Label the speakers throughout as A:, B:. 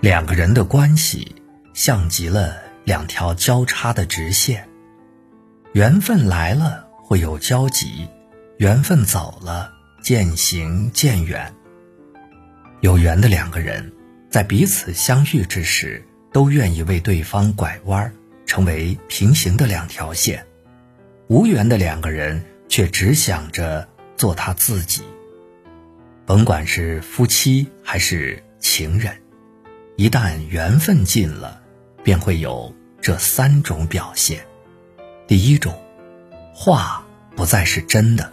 A: 两个人的关系像极了两条交叉的直线，缘分来了会有交集，缘分走了渐行渐远。有缘的两个人，在彼此相遇之时，都愿意为对方拐弯，成为平行的两条线；无缘的两个人，却只想着做他自己。甭管是夫妻还是情人。一旦缘分尽了，便会有这三种表现。第一种，话不再是真的。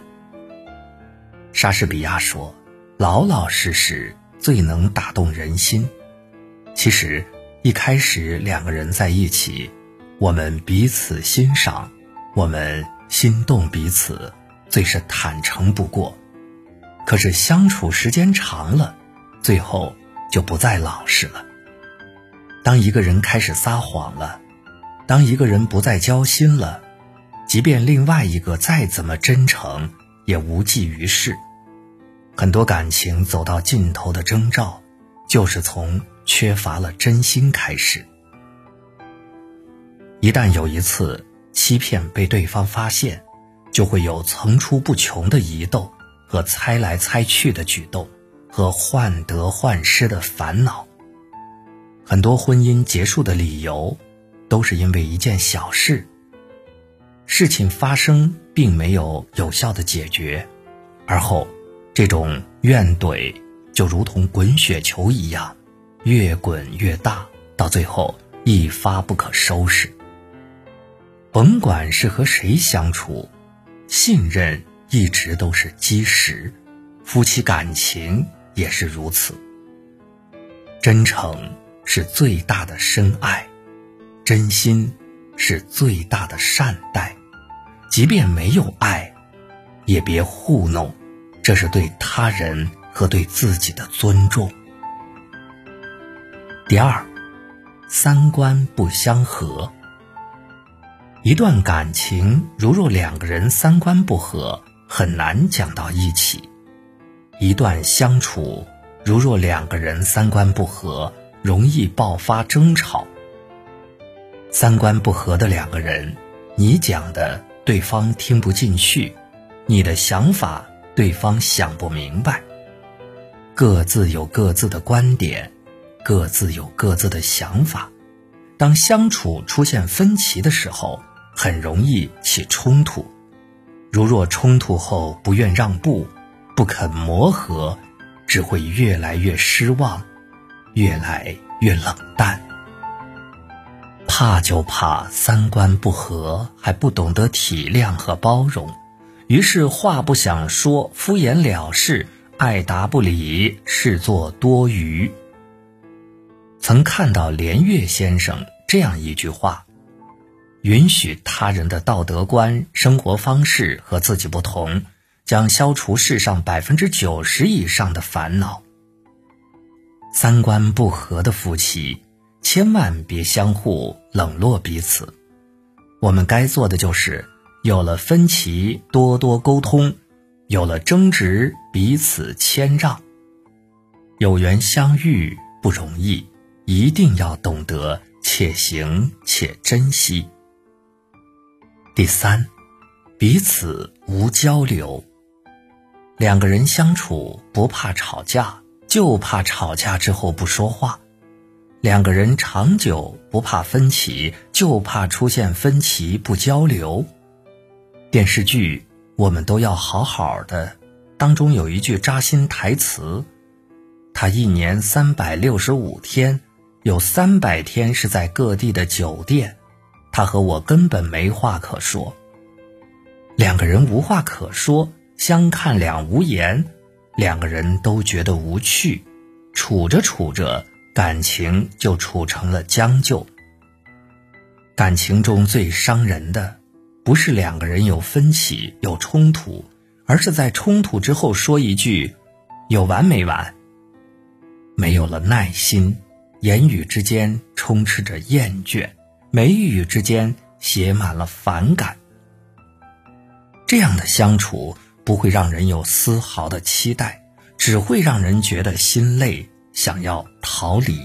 A: 莎士比亚说：“老老实实最能打动人心。”其实，一开始两个人在一起，我们彼此欣赏，我们心动彼此，最是坦诚不过。可是相处时间长了，最后就不再老实了。当一个人开始撒谎了，当一个人不再交心了，即便另外一个再怎么真诚，也无济于事。很多感情走到尽头的征兆，就是从缺乏了真心开始。一旦有一次欺骗被对方发现，就会有层出不穷的疑窦和猜来猜去的举动，和患得患失的烦恼。很多婚姻结束的理由，都是因为一件小事。事情发生并没有有效的解决，而后这种怨怼就如同滚雪球一样，越滚越大，到最后一发不可收拾。甭管是和谁相处，信任一直都是基石，夫妻感情也是如此，真诚。是最大的深爱，真心是最大的善待。即便没有爱，也别糊弄，这是对他人和对自己的尊重。第二，三观不相合。一段感情如若两个人三观不合，很难讲到一起；一段相处如若两个人三观不合，容易爆发争吵。三观不合的两个人，你讲的对方听不进去，你的想法对方想不明白。各自有各自的观点，各自有各自的想法。当相处出现分歧的时候，很容易起冲突。如若冲突后不愿让步，不肯磨合，只会越来越失望。越来越冷淡，怕就怕三观不合，还不懂得体谅和包容，于是话不想说，敷衍了事，爱答不理，视作多余。曾看到连岳先生这样一句话：允许他人的道德观、生活方式和自己不同，将消除世上百分之九十以上的烦恼。三观不合的夫妻，千万别相互冷落彼此。我们该做的就是，有了分歧多多沟通，有了争执彼此谦让。有缘相遇不容易，一定要懂得且行且珍惜。第三，彼此无交流。两个人相处不怕吵架。就怕吵架之后不说话，两个人长久不怕分歧，就怕出现分歧不交流。电视剧我们都要好好的，当中有一句扎心台词：他一年三百六十五天，有三百天是在各地的酒店，他和我根本没话可说。两个人无话可说，相看两无言。两个人都觉得无趣，处着处着，感情就处成了将就。感情中最伤人的，不是两个人有分歧、有冲突，而是在冲突之后说一句“有完没完”。没有了耐心，言语之间充斥着厌倦，眉宇之间写满了反感。这样的相处。不会让人有丝毫的期待，只会让人觉得心累，想要逃离。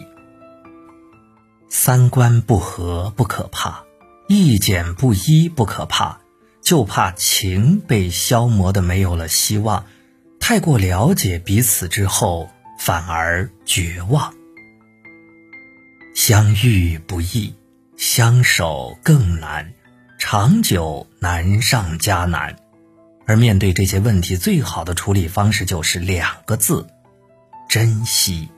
A: 三观不合不可怕，意见不一不可怕，就怕情被消磨的没有了希望。太过了解彼此之后，反而绝望。相遇不易，相守更难，长久难上加难。而面对这些问题，最好的处理方式就是两个字：珍惜。